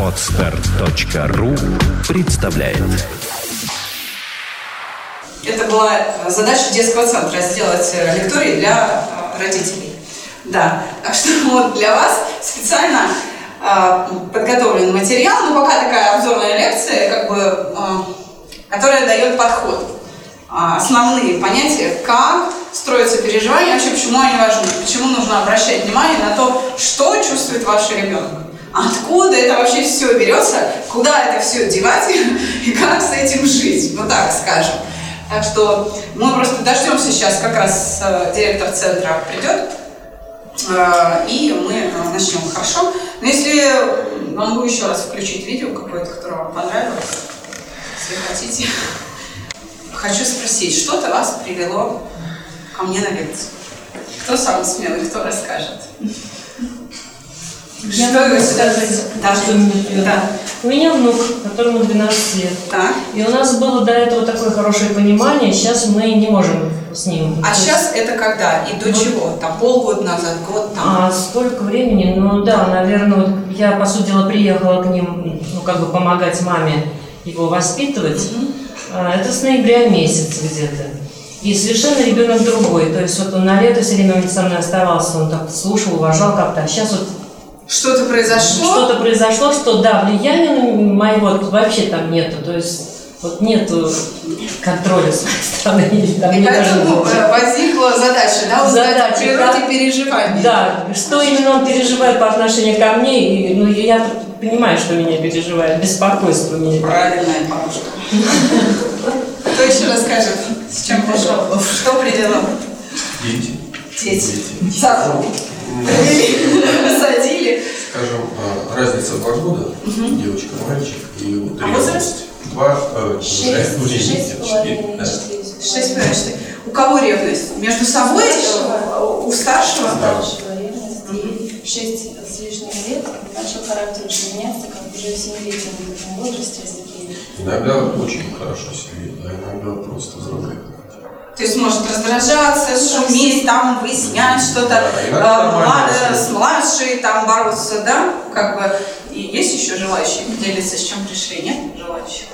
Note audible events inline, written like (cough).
Отстар.ру представляет Это была задача детского центра сделать лекторий для э, родителей. Да, так что (laughs) вот для вас специально э, подготовлен материал, но пока такая обзорная лекция, как бы, э, которая дает подход. А, основные понятия, как строятся переживания, вообще почему они важны, почему нужно обращать внимание на то, что чувствует ваш ребенок. Откуда это вообще все берется, куда это все девать (laughs) и как с этим жить, ну так скажем. Так что мы просто дождемся сейчас, как раз э, директор центра придет, э, и мы э, начнем, хорошо? Но если могу еще раз включить видео какое-то, которое вам понравилось, если хотите. Хочу спросить, что-то вас привело ко мне на лекцию? Кто самый смелый, кто расскажет? Я что могу сказать, Да, что меня привело. Да. У меня внук, которому 12 лет. Так. И у нас было до этого такое хорошее понимание, сейчас мы не можем с ним. А То есть, сейчас это когда и до Вот. чего? Там полгода назад, год там? А столько времени, ну да, наверное, вот я, по сути дела, приехала к ним, ну, как бы помогать маме его воспитывать. А, Это с ноября месяца где-то. И совершенно ребенок другой. То есть вот он на лето все время он со мной оставался, он так слушал, уважал как-то. А сейчас вот Что-то произошло? что-то произошло, что да, влияния на моего вообще там нету. То есть вот нету контроля с моей стороны. (laughs) или там И поэтому э, возникла задача, да, узнать о Задача, природе да. переживаний. Да, что именно он переживает по отношению ко мне, и, ну, я понимаю, что меня переживает, беспокойство меня. Правильная бабушка. (laughs) Кто еще расскажет, с чем пришел? Что привело? Дети. Сахар. Посадили. Скажем, а, разница два года, девочка, мальчик, и вот А возраст? Два, э, Шесть, ну, шесть четыре, да. Шесть, понимаешь, У кого ревность? Между собой? Старшего. У старшего? Старшего ревность. И в шесть с лишним лет начал характер очень меняться, как уже в семилетнем возрасте такие. Иногда очень хорошо ведет, а иногда просто взрослый. То есть может раздражаться, шуметь, там выяснять что-то, э, всё. с младшей там бороться, да? Как бы. И есть еще желающие поделиться, с чем пришли, нет? Желающих.